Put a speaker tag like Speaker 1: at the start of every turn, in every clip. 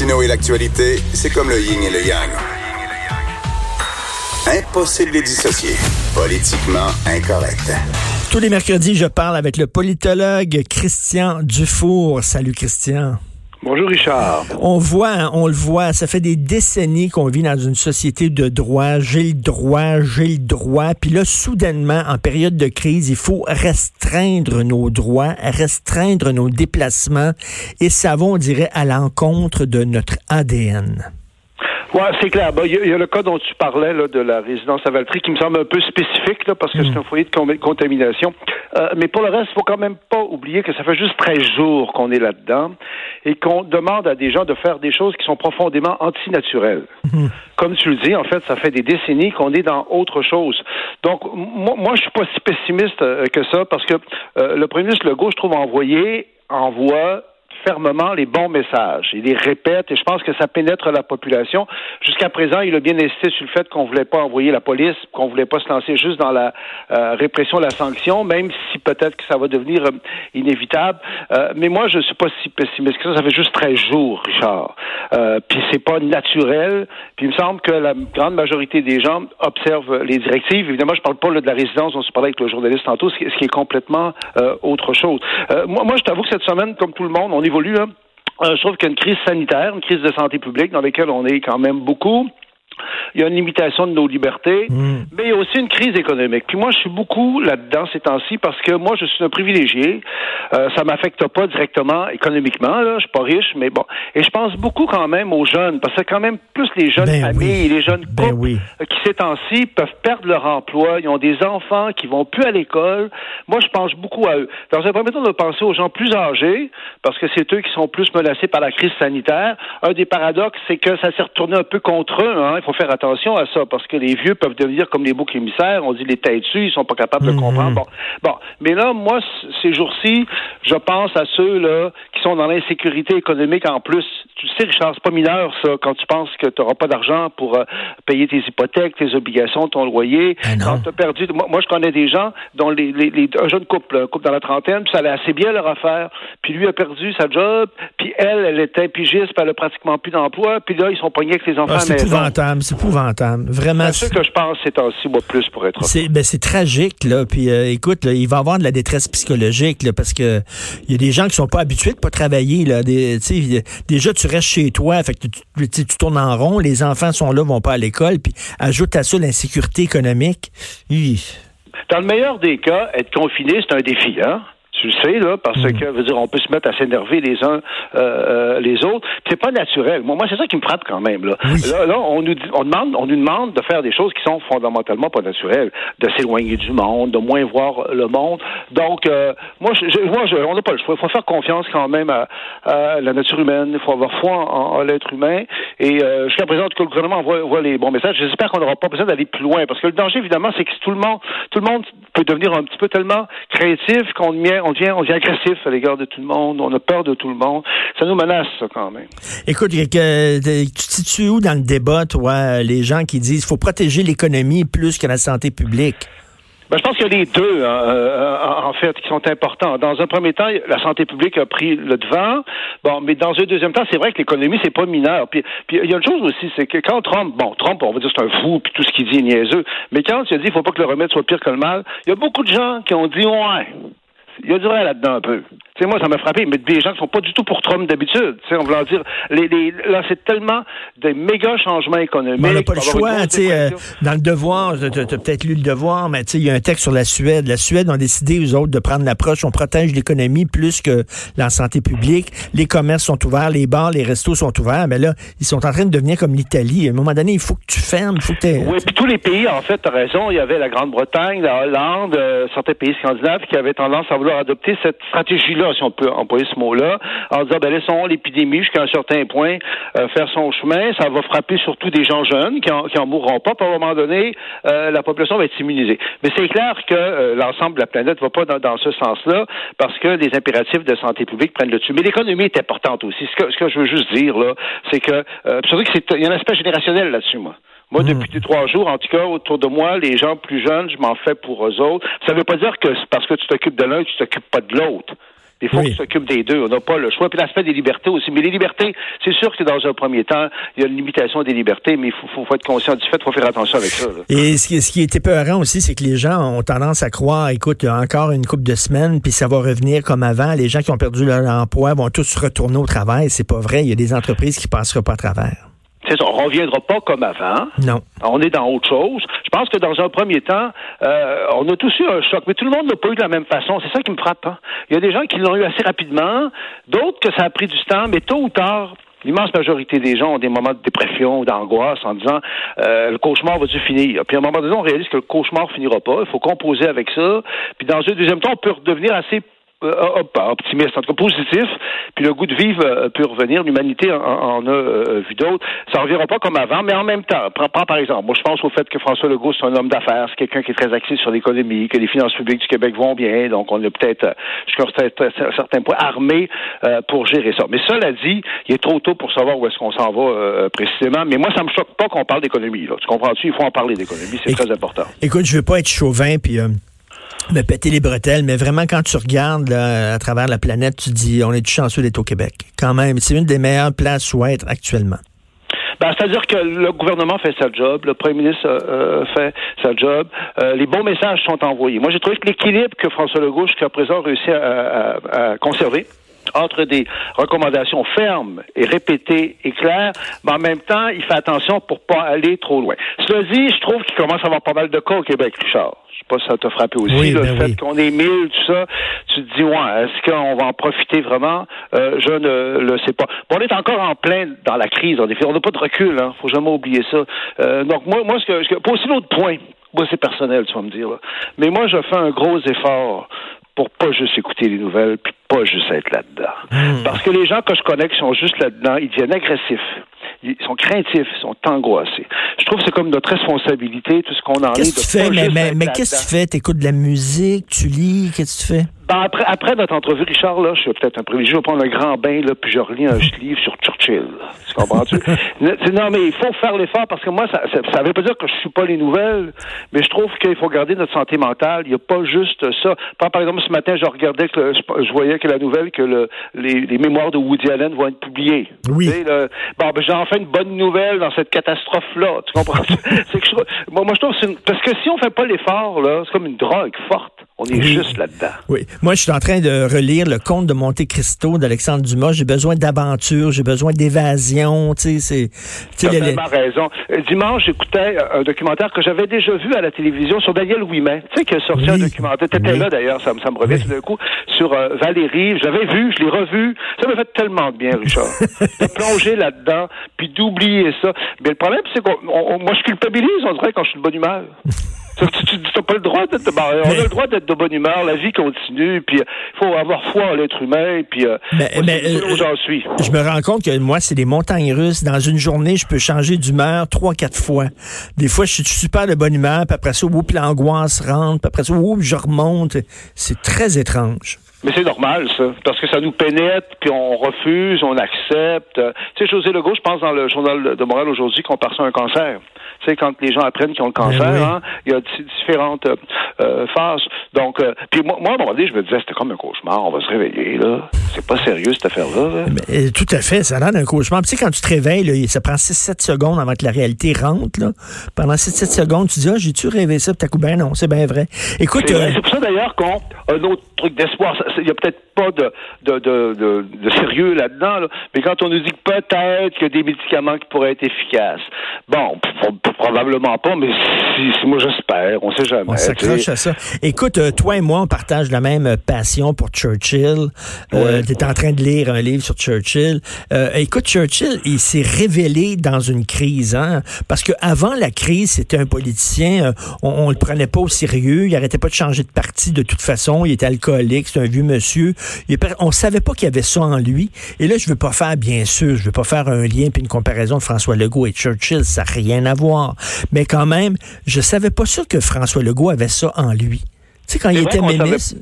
Speaker 1: Et l'actualité, c'est comme le yin et le yang. Impossible de les dissocier. Politiquement incorrect.
Speaker 2: Tous les mercredis, je parle avec le politologue Christian Dufour. Salut Christian.
Speaker 3: Bonjour Richard.
Speaker 2: On voit, hein, on le voit, ça fait des décennies qu'on vit dans une société de droit. J'ai le droit, j'ai le droit. Puis là, soudainement, en période de crise, il faut restreindre nos droits, restreindre nos déplacements. Et ça va, on dirait, à l'encontre de notre ADN.
Speaker 3: Oui, c'est clair. Il y, a le cas dont tu parlais là, de la résidence à Valtry qui me semble un peu spécifique là, parce que c'est hmm. un foyer de contamination. Euh, mais pour le reste, il faut quand même pas oublier que ça fait juste 13 jours qu'on est là-dedans et qu'on demande à des gens de faire des choses qui sont profondément antinaturelles. Hmm. Comme tu le dis, en fait, ça fait des décennies qu'on est dans autre chose. Donc, moi, moi je suis pas si pessimiste euh, que ça parce que euh, le premier ministre Legault, je trouve, envoyé envoie fermement les bons messages. Il les répète et je pense que ça pénètre la population. Jusqu'à présent, il a bien insisté sur le fait qu'on voulait pas envoyer la police, qu'on voulait pas se lancer juste dans la euh, répression, la sanction, même si peut-être que ça va devenir euh, inévitable. Euh, mais moi, je suis pas si pessimiste que ça. Ça fait juste 13 jours, Richard. Euh, puis c'est pas naturel. Puis il me semble que la grande majorité des gens observent les directives. Évidemment, je parle pas de la résidence dont se parlait avec le journaliste tantôt, ce qui, est complètement autre chose. moi, moi, je t'avoue que cette semaine, comme tout le monde, on est Hein. Euh, je trouve qu'il y a une crise sanitaire, une crise de santé publique dans laquelle on est quand même beaucoup il y a une limitation de nos libertés, mm. mais il y a aussi une crise économique. Puis moi, je suis beaucoup là-dedans ces temps-ci parce que moi, je suis un privilégié. Euh, ça m'affecte pas directement économiquement. Là, je suis pas riche, mais bon. Et je pense beaucoup quand même aux jeunes, parce que quand même plus les jeunes ben familles, les jeunes ben couples euh, qui ces temps-ci peuvent perdre leur emploi. Ils ont des enfants qui vont plus à l'école. Moi, je pense beaucoup à eux. Dans un premier temps, de penser aux gens plus âgés, parce que c'est eux qui sont plus menacés par la crise sanitaire. Un des paradoxes, c'est que ça s'est retourné un peu contre eux. Hein faut faire attention à ça parce que les vieux peuvent devenir comme les boucs émissaires. On dit les têtes dessus, ils sont pas capables de mhm. comprendre. Bon, bon, mais là, moi, ces jours-ci, je pense à ceux là qui sont dans l'insécurité économique en plus. Tu sais, Richard, c'est pas mineur ça quand tu penses que tu n'auras pas d'argent pour euh, payer tes hypothèques, tes obligations, ton loyer.
Speaker 2: Ben
Speaker 3: quand tu as perdu, moi, je connais des gens dont les, les, un jeune couple, un couple dans la trentaine, puis ça allait assez bien leur affaire. Puis lui a perdu sa job, puis elle, elle était pigiste, puis elle a pratiquement plus d'emploi. Puis là, ils sont pognés avec les enfants
Speaker 2: ah, c'est épouvantable. Vraiment.
Speaker 3: C'est ce que je pense c'est aussi, moi, plus pour être.
Speaker 2: C'est, ben, c'est tragique, là. Puis, euh, écoute, il va y avoir de la détresse psychologique, là, parce que il y a des gens qui sont pas habitués de pas travailler, là. Des, déjà, tu restes chez toi, fait que tu, tu, tournes en rond, les enfants sont là, vont pas à l'école, puis ajoute à ça l'insécurité économique.
Speaker 3: Dans le meilleur des cas, être confiné, c'est un défi, hein? Tu le sais, là, parce hmm. que, veut dire, on peut se mettre à s'énerver les uns euh, euh, les autres. C'est pas naturel. Moi, moi c'est ça qui me frappe quand même. Là, là, on nous on demande, on nous demande de faire des choses qui sont fondamentalement pas naturelles, de s'éloigner du monde, de moins voir le monde. Donc, euh, moi, je, moi, je, on n'a pas le choix. Il faut faire confiance quand même à, la nature humaine. Il faut avoir foi en, l'être humain. Et euh, jusqu'à présent, que le gouvernement envoie, les bons messages. J'espère qu'on n'aura pas besoin d'aller plus loin, parce que le danger, évidemment, c'est que tout le monde, tout le monde peut devenir un petit peu tellement créatif qu'on devient on devient, on devient agressif à l'égard de tout le monde, on a peur de tout le monde. Ça nous menace, ça, quand même.
Speaker 2: Écoute, tu te situes où dans le débat, toi, les gens qui disent qu'il faut protéger l'économie plus que la santé publique?
Speaker 3: Ben, je pense qu'il y a les deux, hein, euh, en fait, qui sont importants. Dans un premier temps, la santé publique a pris le devant. Bon, mais dans un deuxième temps, c'est vrai que l'économie, c'est pas mineur. Puis, puis il y a une chose aussi, c'est que quand Trump, bon, Trump, on va dire c'est un fou, puis tout ce qu'il dit est niaiseux, mais quand il a dit il faut pas que le remède soit pire que le mal, il y a beaucoup de gens qui ont dit ouais, il y a du vrai là-dedans un peu. Tu sais, moi, ça m'a frappé, mais des gens qui sont pas du tout pour Trump d'habitude. Tu sais, on va dire, les, les, là, c'est tellement des méga changements économiques. on
Speaker 2: n'a pas le choix, tu sais, euh, dans le devoir, tu as, peut-être lu le devoir, mais tu sais, il y a un texte sur la Suède. La Suède ont décidé, eux autres, de prendre l'approche, on protège l'économie plus que la santé publique. Les commerces sont ouverts, les bars, les restos sont ouverts, mais là, ils sont en train de devenir comme l'Italie. À un moment donné, il faut que tu fermes, faut que
Speaker 3: Oui, puis tous les pays, en fait, tu as raison, il y avait la Grande-Bretagne, la Hollande, euh, certains pays scandinaves qui avaient tendance à adopter cette stratégie-là, si on peut employer ce mot-là, en disant, ben, laissons l'épidémie jusqu'à un certain point euh, faire son chemin. Ça va frapper surtout des gens jeunes qui en, qui en mourront pas. Puis à un moment donné, euh, la population va être immunisée. Mais c'est clair que euh, l'ensemble de la planète va pas dans, ce sens-là parce que les impératifs de santé publique prennent le dessus. Mais l'économie est importante aussi. Ce que, ce que je veux juste dire, là, c'est que, surtout que c'est, il y a un aspect générationnel là-dessus, moi. Moi,
Speaker 2: Hmm.
Speaker 3: depuis trois jours, en tout cas, autour de moi, les gens plus jeunes, je m'en fais pour eux autres. Ça ne veut pas dire que c'est parce que tu t'occupes de l'un, tu t'occupes pas de l'autre. Il faut
Speaker 2: Oui.
Speaker 3: que tu t'occupes des deux. On n'a pas le choix. Puis l'aspect des libertés aussi. Mais les libertés, c'est sûr que dans un premier temps, il y a une limitation des libertés, mais il faut, faut, faut être conscient du fait, il faut faire attention avec ça. là.
Speaker 2: Et ce qui, ce qui est épeurant aussi, c'est que les gens ont tendance à croire, écoute, encore une couple de semaines, puis ça va revenir comme avant. Les gens qui ont perdu leur emploi vont tous retourner au travail. C'est pas vrai. Il y a des entreprises qui passeront pas à travers.
Speaker 3: C'est ça, on reviendra pas comme avant.
Speaker 2: Non.
Speaker 3: On est dans autre chose. Je pense que dans un premier temps, euh, on a tous eu un choc, mais tout le monde n'a pas eu de la même façon. C'est ça qui me frappe. hein. Il y a des gens qui l'ont eu assez rapidement, d'autres que ça a pris du temps, mais tôt ou tard, l'immense majorité des gens ont des moments de dépression ou d'angoisse en disant euh, le cauchemar va-tu finir? Puis à un moment donné, on réalise que le cauchemar finira pas. Il faut composer avec ça. Puis dans un deuxième temps, on peut redevenir assez pas optimiste, en tout cas positif, puis le goût de vivre euh, peut revenir. L'humanité en, en a euh, vu d'autres. Ça ne reviendra pas comme avant, mais en même temps, prends, prends par exemple, moi je pense au fait que François Legault, c'est un homme d'affaires, c'est quelqu'un qui est très axé sur l'économie, que les finances publiques du Québec vont bien, donc on est peut-être, euh, jusqu'à un certain- point, armé euh, pour gérer ça. Mais cela dit, il est trop tôt pour savoir où est-ce qu'on s'en va euh, précisément, mais moi ça me choque pas qu'on parle d'économie. Là. Tu comprends-tu? Il faut en parler d'économie, c'est très important.
Speaker 2: Écoute, je veux pas être chauvin puis euh, me péter les bretelles, mais vraiment quand tu regardes à travers la planète, tu dis on est chanceux d'être au Québec? Quand même, c'est une des meilleures places où être actuellement.
Speaker 3: Ben, C'est-à-dire que le gouvernement fait sa job, le premier ministre euh, euh, fait sa job, euh, les bons messages sont envoyés. Moi, j'ai trouvé que l'équilibre que François Legault, jusqu'à présent, a réussi à- à conserver entre des recommandations fermes et répétées et claires, mais en même temps, il fait attention pour pas aller trop loin. Cela dit, je trouve qu'il commence à avoir pas mal de cas au Québec, Richard. Je sais pas si ça t'a frappé aussi,
Speaker 2: Oui,
Speaker 3: là,
Speaker 2: ben
Speaker 3: le fait
Speaker 2: oui.
Speaker 3: qu'on est mille, tout ça. Tu te dis, ouais, est-ce qu'on va en profiter vraiment? Euh, je ne le sais pas. Bon, on est encore en plein dans la crise, en effet. On n'a pas de recul, hein. Faut jamais oublier ça. Euh, donc, moi, moi, ce que, ce que, pour aussi l'autre point, moi, c'est personnel, tu vas me dire, là. Mais moi, je fais un gros effort pour pas juste écouter les nouvelles, puis pas juste être là-dedans. Parce que les gens que je connais qui sont juste là-dedans, ils deviennent agressifs. Ils sont craintifs, ils sont angoissés. Je trouve que c'est comme notre responsabilité, tout ce qu'on en est.
Speaker 2: Qu'est-ce
Speaker 3: de
Speaker 2: que tu fais? Mais, mais, qu'est-ce que tu fais? T'écoutes de la musique, tu lis, qu'est-ce que tu fais?
Speaker 3: Ben, après, après notre entrevue, Richard, là, je suis peut-être un privilégié, je vais prendre un grand bain, là, puis je relis un livre sur Churchill. Tu comprends-tu? Non, mais il faut faire l'effort parce que moi, ça, ça, ça veut pas dire que je suis pas les nouvelles, mais je trouve qu'il faut garder notre santé mentale. Il n'y a pas juste ça. Par, exemple, ce matin, je regardais que le- je, voyais que la nouvelle que le, les, les mémoires de Woody Allen vont être publiées.
Speaker 2: Oui.
Speaker 3: Le- bon, ben, j'ai enfin une bonne nouvelle dans cette catastrophe-là. Tu comprends? c'est que je, moi, moi, je trouve que c'est une, parce que si on fait pas l'effort, là, c'est comme une drogue forte. On est
Speaker 2: Oui.
Speaker 3: juste là-dedans.
Speaker 2: Oui. Moi, je suis en train de relire le conte de Monte Cristo d'Alexandre Dumas. J'ai besoin d'aventure, j'ai besoin d'évasion. Tu sais, c'est. tu
Speaker 3: as raison. Euh, Dimanche, j'écoutais euh, un documentaire que j'avais déjà vu à la télévision sur Daniel Ouimet. Tu sais, qui a sorti
Speaker 2: Oui.
Speaker 3: un documentaire. T'étais
Speaker 2: Oui.
Speaker 3: là, d'ailleurs, ça, me- ça me revient tout d'un coup, sur euh, Valérie. Je l'avais vu, je l'ai revu. Ça m'a fait tellement de bien, Richard. de plonger là-dedans, puis d'oublier ça. Mais le problème, c'est qu'on, on- on- moi, je culpabilise, on dirait, quand je suis de bonne humeur. Tu, n'as pas le droit d'être de, ben, on
Speaker 2: Mais-
Speaker 3: a le droit d'être de bonne humeur, la vie continue, puis il faut avoir foi en l'être humain, puis euh, là où
Speaker 2: euh,
Speaker 3: j'en suis.
Speaker 2: Je me rends compte que moi, c'est des montagnes russes. Dans une journée, je peux changer d'humeur trois, quatre fois. Des fois, je suis super de bonne humeur, puis après ça, oups, l'angoisse rentre, puis après ça, oups, je remonte. C'est très étrange.
Speaker 3: Mais c'est normal, ça, parce que ça nous pénètre, puis on refuse, on accepte. Euh, Tu sais, José Legault, je pense dans le journal de Montréal aujourd'hui qu'on part sur un cancer. Tu sais, quand les gens apprennent qu'ils ont le cancer,
Speaker 2: Ben oui.
Speaker 3: hein, il y a di- différentes euh, euh, phases. Donc, euh, puis moi, moi, à un moment donné, je me disais, c'était comme un cauchemar, on va se réveiller, là. C'est pas sérieux, cette affaire-là. là.
Speaker 2: Tout à fait, ça a l'air d'un cauchemar. Puis, Tu sais, quand tu te réveilles, là, ça prend 6-7 secondes avant que la réalité rentre. Là. Pendant 6-7 secondes, tu dis, ah, j'ai-tu rêvé ça? Puis t'as coup, ben non, c'est bien vrai. Écoute,
Speaker 3: C'est
Speaker 2: euh,
Speaker 3: pour ça d'ailleurs qu'on un autre truc d'espoir. Il y a peut-être pas de de, de, de, de sérieux là-dedans, là, mais quand on nous dit que peut-être qu'il y a des médicaments qui pourraient être efficaces, bon, probablement pas, mais si, si- moi j'espère, on sait jamais.
Speaker 2: on
Speaker 3: tu
Speaker 2: s'accroche à ça. Écoute, euh, euh, toi et moi, on partage la même passion pour Churchill. Euh, tu es en train de lire un livre sur Churchill. Euh, écoute, Churchill, il s'est révélé dans une crise, hein, parce que avant la crise, c'était un politicien, on, on le prenait pas au sérieux, il arrêtait pas de changer de parti de toute façon, il était alcoolique, c'est un vieux monsieur. Il, on savait pas qu'il y avait ça en lui. Et là, je veux pas faire, bien sûr, je veux pas faire un lien puis une comparaison de François Legault et Churchill, ça n'a rien à voir. Mais quand même, je savais pas sûr que François Legault avait ça en lui. Tu sais, quand il était ministre...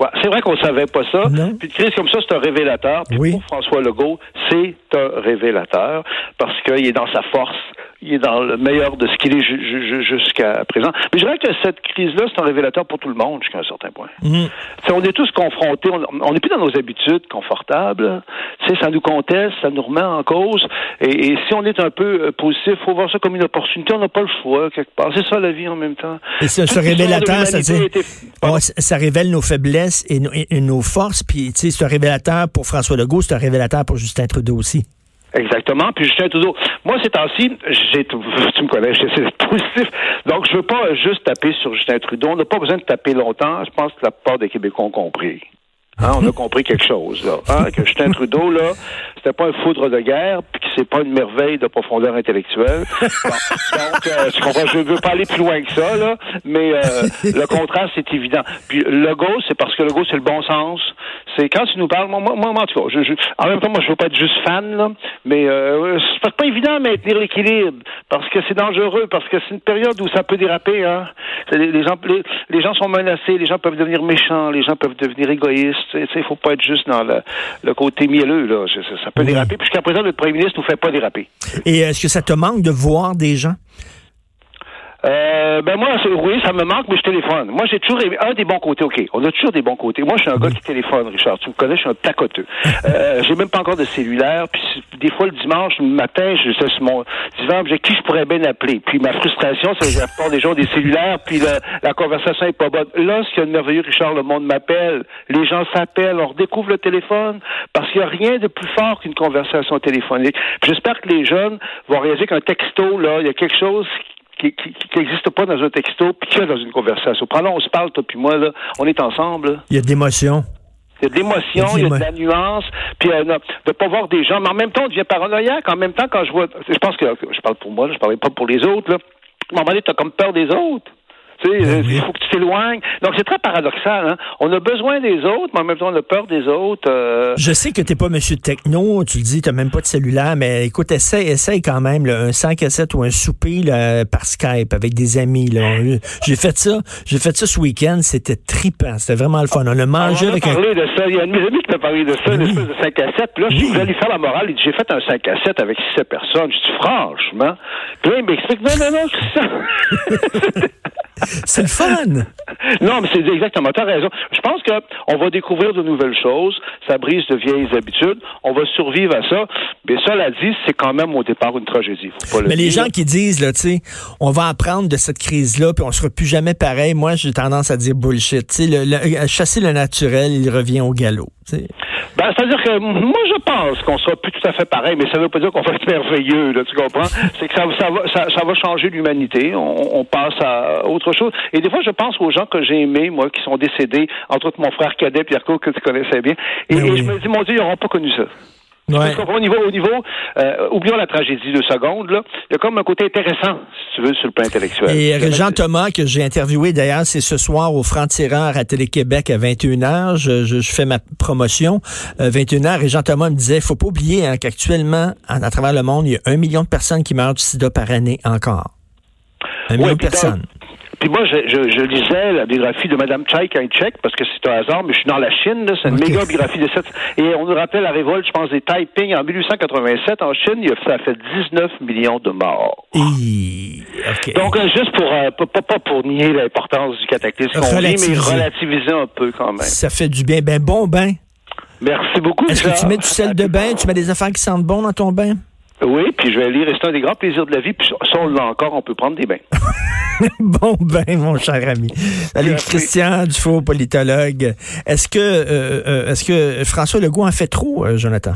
Speaker 3: Ouais, c'est vrai qu'on savait pas ça. Puis une crise comme ça, c'est un révélateur. Puis
Speaker 2: oui.
Speaker 3: pour François Legault, c'est un révélateur parce qu'il est dans sa force il est dans le meilleur de ce qu'il est jusqu'à présent. Mais je dirais que cette crise-là, c'est un révélateur pour tout le monde jusqu'à un certain point.
Speaker 2: Mm.
Speaker 3: On est tous confrontés, on n'est plus dans nos habitudes confortables. Ça nous conteste, ça nous remet en cause. Et, si on est un peu euh, positif, il faut voir ça comme une opportunité. On n'a pas le choix, quelque part. C'est ça la vie en même temps.
Speaker 2: Et ce, ce révélateur, ça, oh, ça révèle nos faiblesses et, et nos forces. Puis, tu sais, c'est un révélateur pour François Legault, c'est un révélateur pour Justin Trudeau aussi.
Speaker 3: Exactement. Puis Justin Trudeau, moi ces temps-ci, j'ai, tu me connais, c'est positif. Donc je veux pas juste taper sur Justin Trudeau. On n'a pas besoin de taper longtemps. Je pense que la plupart des Québécois ont compris. Hein, on a compris quelque chose, là. Hein, que Justin Trudeau, là, c'était pas un foudre de guerre, puis que c'est pas une merveille de profondeur intellectuelle. donc, euh, tu comprends, je veux pas aller plus loin que ça, là, mais euh, le contraste, c'est évident. Puis le go, c'est parce que le go, c'est le bon sens. C'est quand tu nous parles, moi, moi, en tout cas, je, je, en même temps, moi, je veux pas être juste fan, là, mais euh, c'est pas évident de maintenir l'équilibre, parce que c'est dangereux, parce que c'est une période où ça peut déraper, hein. Les, gens, les gens sont menacés, les gens peuvent devenir méchants, les gens peuvent devenir égoïstes, il ne faut pas être juste dans le, côté mielleux. Là. Ça, peut déraper. Jusqu'à présent, le premier ministre ne nous fait pas déraper.
Speaker 2: Et est-ce que ça te manque de voir des gens?
Speaker 3: Euh, ben moi, oui, ça me manque, mais je téléphone. Moi, j'ai toujours un des bons côtés. OK, on a toujours des bons côtés. Moi, je suis un gars qui téléphone, Richard. Tu me connais, je suis un tacoteux. euh, j'ai même pas encore de cellulaire. Puis des fois, le dimanche matin, je suis sur mon divan, j'ai qui je pourrais bien appeler. Puis ma frustration, c'est que j'ai des gens des cellulaires, puis la, conversation est pas bonne. Là, ce qu'il y a de merveilleux, Richard, le monde m'appelle. Les gens s'appellent, on redécouvre le téléphone, parce qu'il n'y a rien de plus fort qu'une conversation téléphonique. J'espère que les jeunes vont réaliser qu'un texto, là, il y a quelque chose qui n'existe pas dans un texto, puis qu'il y a dans une conversation. Pendant on se parle, toi puis moi, là, on est ensemble.
Speaker 2: Il y a de l'émotion.
Speaker 3: Il y a de l'émotion, il y a de la nuance, puis euh, de pas voir des gens, mais en même temps, on devient paranoïaque. En même temps, quand je vois, je pense que je parle pour moi, je parlais pas pour les autres. Là. À un moment donné, tu as comme peur des autres. Tu sais, ben il faut que tu t'éloignes. Donc, c'est très paradoxal. Hein? On a besoin des autres, mais en même temps, on a peur des autres. Euh.
Speaker 2: Je sais que tu n'es pas monsieur techno. Tu le dis, tu n'as même pas de cellulaire, mais écoute, essaye, essaye quand même là, un 5 à 7 ou un souper là, par Skype avec des amis. J'ai fait ça. J'ai fait ça ce week-end. C'était trippant. C'était vraiment le fun. On a mangé
Speaker 3: on a
Speaker 2: avec
Speaker 3: parlé de ça. Il y a un de mes amis qui m'a parlé de ça, une espèce de 5 à 7. Puis là, je voulais lui faire la morale. Il dit, j'ai fait un 5 à 7 avec 6 personnes. Je dis, franchement. Puis là, il m'explique, non, non, non, ça.
Speaker 2: C'est le fun.
Speaker 3: Non, mais c'est exactement. Tu as raison. Je pense qu'on va découvrir de nouvelles choses. Ça brise de vieilles habitudes. On va survivre à ça. Mais cela dit, c'est quand même au départ une tragédie.
Speaker 2: mais les gens qui disent, là, tu sais, on va apprendre de cette crise-là, puis on sera plus jamais pareil. Moi, j'ai tendance à dire bullshit. Tu sais, le, chasser le naturel, il revient au galop.
Speaker 3: Ben, c'est-à-dire que moi, je pense qu'on sera plus tout à fait pareil, mais ça ne veut pas dire qu'on va être merveilleux, là, tu comprends? C'est que ça, ça, va, ça, va changer l'humanité. On, on, passe à autre chose. Et des fois, je pense aux gens que j'ai aimés, moi, qui sont décédés, entre autres mon frère cadet, Pierre que tu connaissais bien. Et, ben je me dis, mon Dieu, ils n'auront pas connu ça. Ouais. Au niveau, au niveau euh, oublions la tragédie de seconde, là, il y a comme un côté intéressant, si tu veux, sur le plan intellectuel.
Speaker 2: Et Jean Thomas, que j'ai interviewé d'ailleurs, c'est ce soir au Franc-Tireur à Télé-Québec à 21h. Je, je, fais ma promotion. 21h, euh, et Jean Thomas me disait, faut pas oublier hein, qu'actuellement, à, travers le monde, il y a un million de personnes qui meurent du sida par année encore. Un million de personnes.
Speaker 3: Puis moi, je, je, je, lisais la biographie de Mme Chai Kai-chek, parce que c'est un hasard, mais je suis dans la Chine, c'est une méga biographie de cette... Et on nous rappelle la révolte, je pense, des Taiping en 1887 en Chine, ça a fait 19 millions de morts. Donc, euh, juste pour, euh, pas, pas, pour nier l'importance du cataclysme qu'on vit, mais relativiser un peu quand même.
Speaker 2: Ça fait du bien. Ben, bon bain.
Speaker 3: Merci beaucoup.
Speaker 2: Est-ce que tu mets du sel de bain? Tu mets des affaires qui sentent bon dans ton bain?
Speaker 3: Oui, puis je vais lire. C'est un des grands plaisirs de la vie. Puis ça, on l'a encore, on peut prendre des bains.
Speaker 2: bon ben, mon cher ami. Salut, Christian Dufault, politologue. Est-ce que, euh, euh, est-ce que François Legault en fait trop, euh, Jonathan?